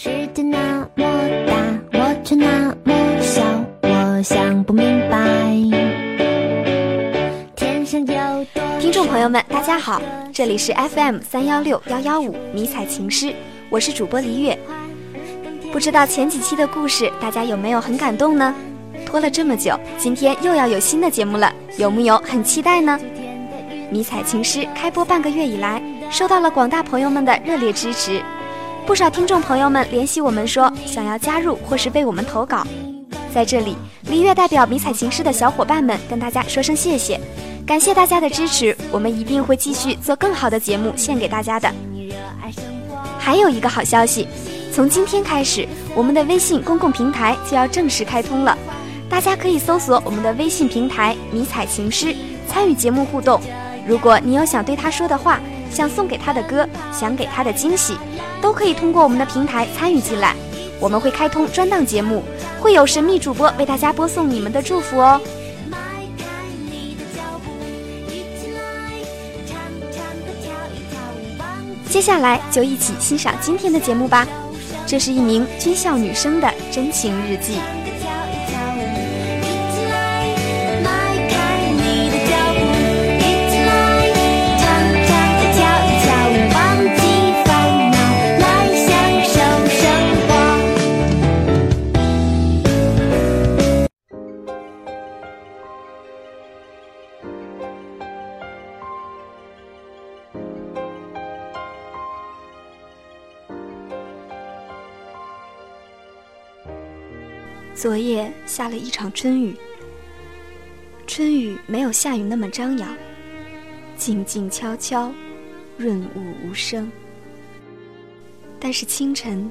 世界那么大，我却那么小，我想不明白。天上有多听众朋友们，大家好，这里是 FM 三幺六幺幺五迷彩情诗，我是主播黎月。不知道前几期的故事大家有没有很感动呢？拖了这么久，今天又要有新的节目了，有木有很期待呢？迷彩情诗开播半个月以来，收到了广大朋友们的热烈支持，不少听众朋友们联系我们说想要加入或是为我们投稿，在这里，黎月代表迷彩情诗的小伙伴们跟大家说声谢谢，感谢大家的支持，我们一定会继续做更好的节目献给大家的。还有一个好消息，从今天开始，我们的微信公共平台就要正式开通了，大家可以搜索我们的微信平台“迷彩情诗”，参与节目互动。如果你有想对他说的话，想送给他的歌，想给他的惊喜，都可以通过我们的平台参与进来。我们会开通专档节目，会有神秘主播为大家播送你们的祝福哦。接下来就一起欣赏今天的节目吧。这是一名军校女生的真情日记。下了一场春雨，春雨没有下雨那么张扬，静静悄悄，润物无声。但是清晨，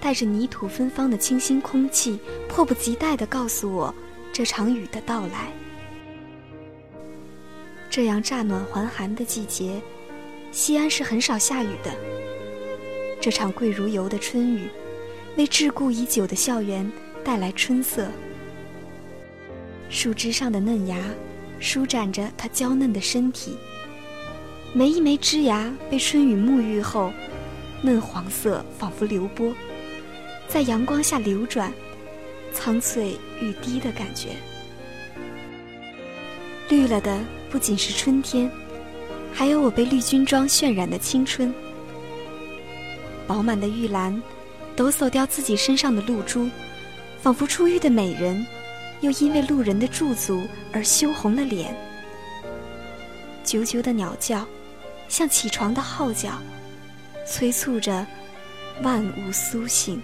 带着泥土芬芳的清新空气，迫不及待地告诉我这场雨的到来。这样乍暖还寒的季节，西安是很少下雨的。这场贵如油的春雨，为桎梏已久的校园带来春色。树枝上的嫩芽，舒展着它娇嫩的身体。每一枚枝芽被春雨沐浴后，嫩黄色仿佛流波，在阳光下流转，苍翠欲滴的感觉。绿了的不仅是春天，还有我被绿军装渲染的青春。饱满的玉兰，抖擞掉自己身上的露珠，仿佛出浴的美人，又因为路人的驻足而羞红了脸。啾啾的鸟叫，像起床的号角，催促着万物苏醒。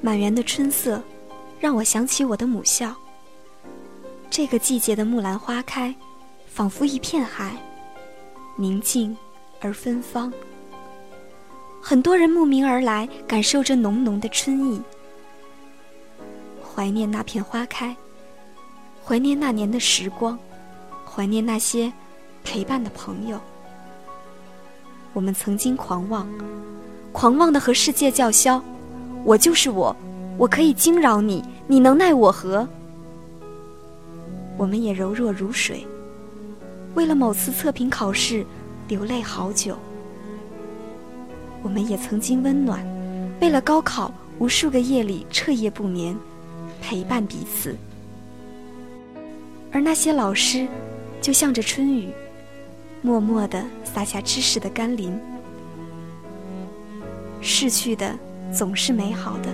满园的春色，让我想起我的母校。这个季节的木兰花开，仿佛一片海，宁静而芬芳。很多人慕名而来，感受着浓浓的春意，怀念那片花开，怀念那年的时光，怀念那些陪伴的朋友。我们曾经狂妄，狂妄的和世界叫嚣。我就是我，我可以惊扰你，你能奈我何？我们也柔弱如水，为了某次测评考试流泪好久。我们也曾经温暖，为了高考无数个夜里彻夜不眠，陪伴彼此。而那些老师，就像着春雨，默默地洒下知识的甘霖。逝去的。总是美好的，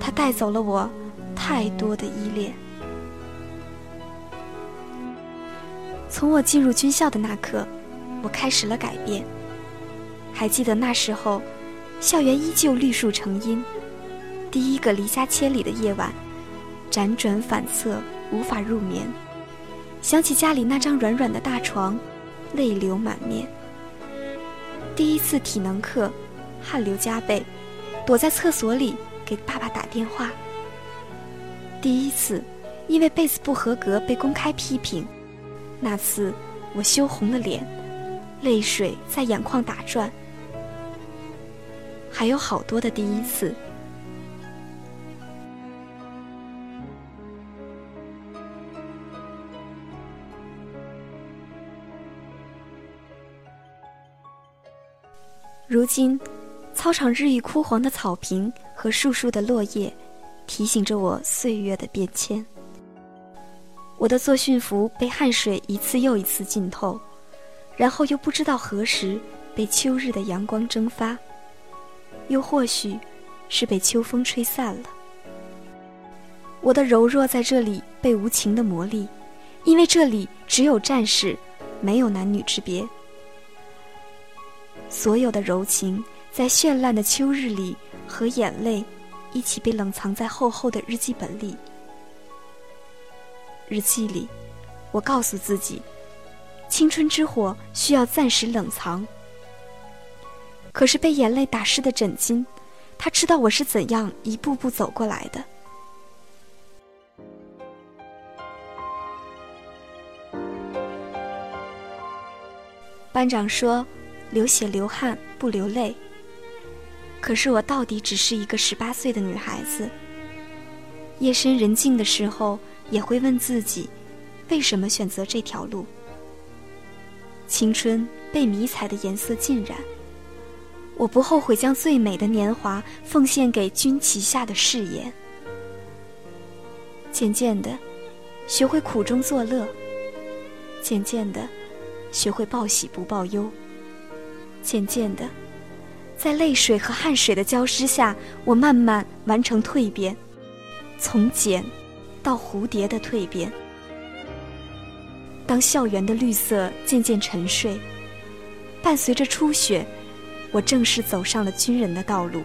它带走了我太多的依恋。从我进入军校的那刻，我开始了改变。还记得那时候，校园依旧绿树成荫。第一个离家千里的夜晚，辗转反侧，无法入眠。想起家里那张软软的大床，泪流满面。第一次体能课，汗流浃背。躲在厕所里给爸爸打电话。第一次，因为被子不合格被公开批评，那次我羞红了脸泪水在眼眶打转。还有好多的第一次。如今操场日益枯黄的草坪和树树的落叶提醒着我岁月的变迁。我的作训服被汗水一次又一次浸透，然后又不知道何时被秋日的阳光蒸发，又或许是被秋风吹散了。我的柔弱在这里被无情的磨砺，因为这里只有战士，没有男女之别。所有的柔情在绚烂的秋日里和眼泪一起被冷藏在厚厚的日记本里。日记里，我告诉自己，青春之火需要暂时冷藏。可是被眼泪打湿的枕巾，他知道我是怎样一步步走过来的。班长说：“流血流汗不流泪。”可是我到底只是一个十八岁的女孩子。夜深人静的时候，也会问自己：为什么选择这条路？青春被迷彩的颜色浸染，我不后悔将最美的年华奉献给军旗下的誓言。渐渐的，学会苦中作乐。渐渐的。学会报喜不报忧。渐渐的，在泪水和汗水的浇湿下，我慢慢完成蜕变，从简到蝴蝶的蜕变。当校园的绿色渐渐沉睡，伴随着初雪，我正式走上了军人的道路。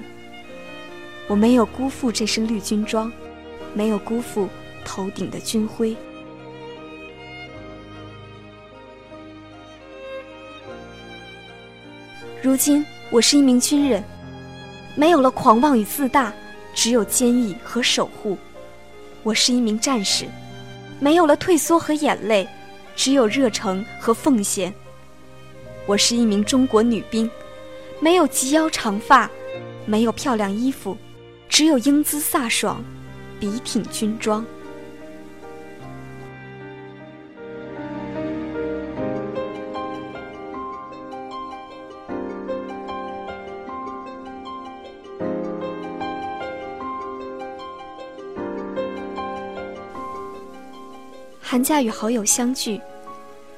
我没有辜负这身绿军装，没有辜负头顶的军徽。如今，我是一名军人，没有了狂妄与自大，只有坚毅和守护。我是一名战士，没有了退缩和眼泪，只有热诚和奉献。我是一名中国女兵，没有及腰长发，没有漂亮衣服，只有英姿飒爽，笔挺军装。寒假与好友相聚，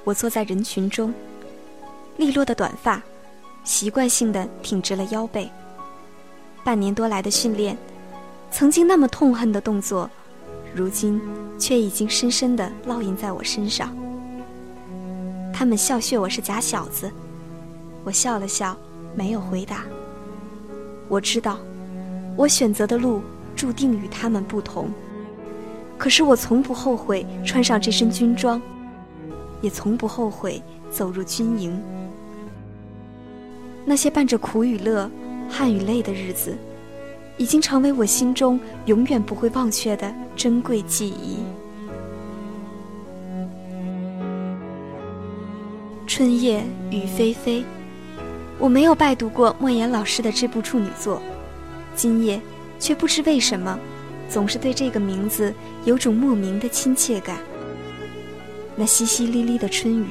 我坐在人群中，利落的短发，习惯性的挺直了腰背。半年多来的训练，曾经那么痛恨的动作，如今却已经深深的烙印在我身上。他们笑谑我是假小子，我笑了笑，没有回答。我知道，我选择的路注定与他们不同。可是我从不后悔穿上这身军装，也从不后悔走入军营。那些伴着苦与乐、汗与泪的日子，已经成为我心中永远不会忘却的珍贵记忆。春夜雨霏霏，我没有拜读过莫言老师的这部处女作，今夜却不知为什么。总是对这个名字有种莫名的亲切感。那淅淅沥沥的春雨，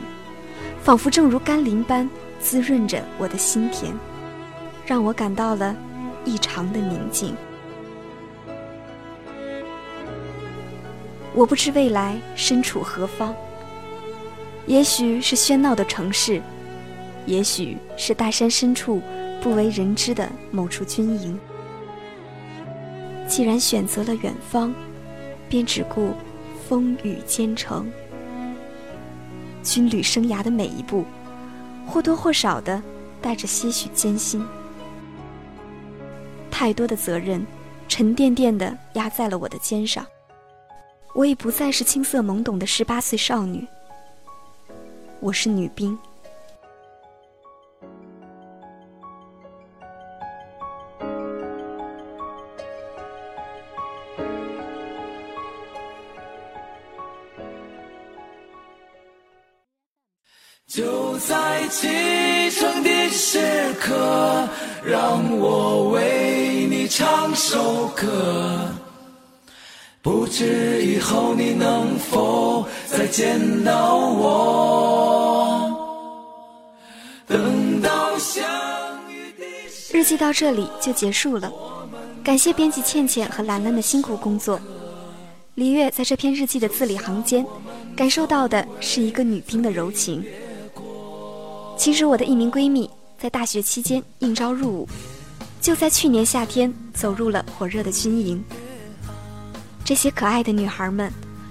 仿佛正如甘霖般滋润着我的心田，让我感到了异常的宁静。我不知未来身处何方，也许是喧闹的城市，也许是大山深处不为人知的某处军营。既然选择了远方，便只顾风雨兼程。军旅生涯的每一步，或多或少的带着些许艰辛。太多的责任，沉甸甸的压在了我的肩上。我已不再是青涩懵懂的十八岁少女，我是女兵。在启程的时刻，让我为你唱首歌。不知以后你能否再见到我？等到相遇的。日记到这里就结束了，感谢编辑倩倩和兰兰的辛苦工作。李月在这篇日记的字里行间，感受到的是一个女兵的柔情。其实我的一名闺蜜在大学期间应招入伍，就在去年夏天走入了火热的军营。这些可爱的女孩们，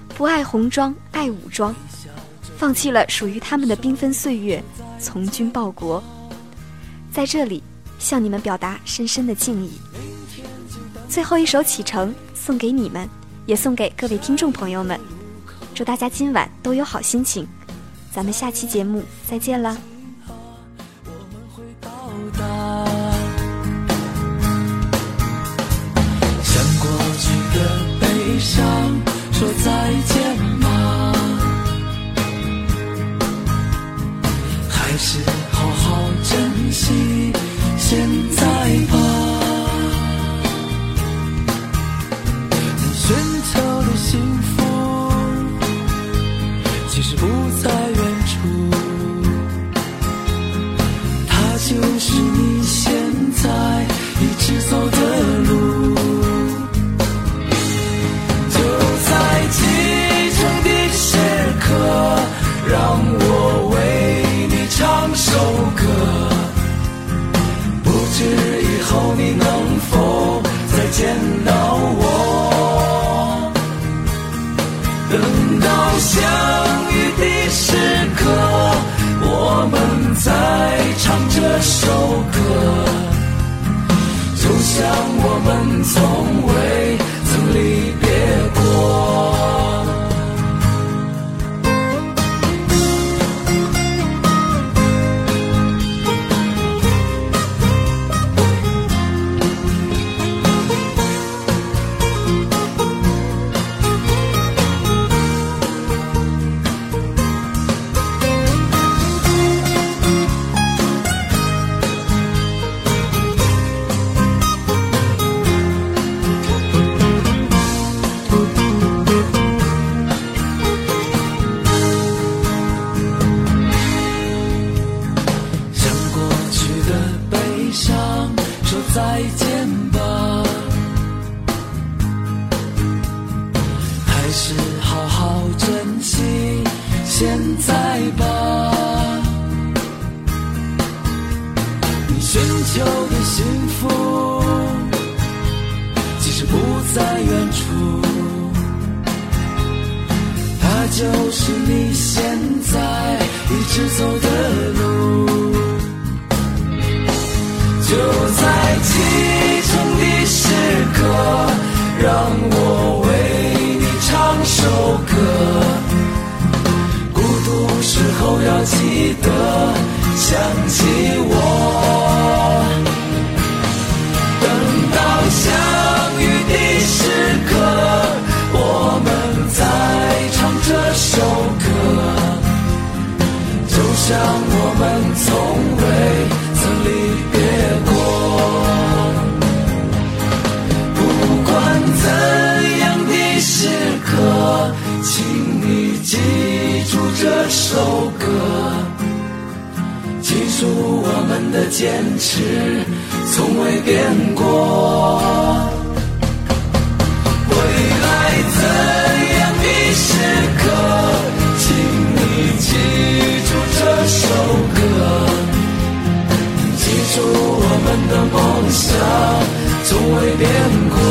不爱红装，爱武装，放弃了属于她们的缤纷岁月，从军报国。在这里，向你们表达深深的敬意。最后一首《启程》送给你们。也送给各位听众朋友们，祝大家今晚都有好心情。咱们下期节目再见啦！上说再见吗？还是好好珍惜现在远处，它就是你现在一直走的路，就在启程的时刻，让我为你唱首歌。孤独时候要记得想起我，像我们从未曾离别过。不管怎样的时刻，请你记住这首歌，记住我们的坚持从未变过。住我们的梦想从未变过，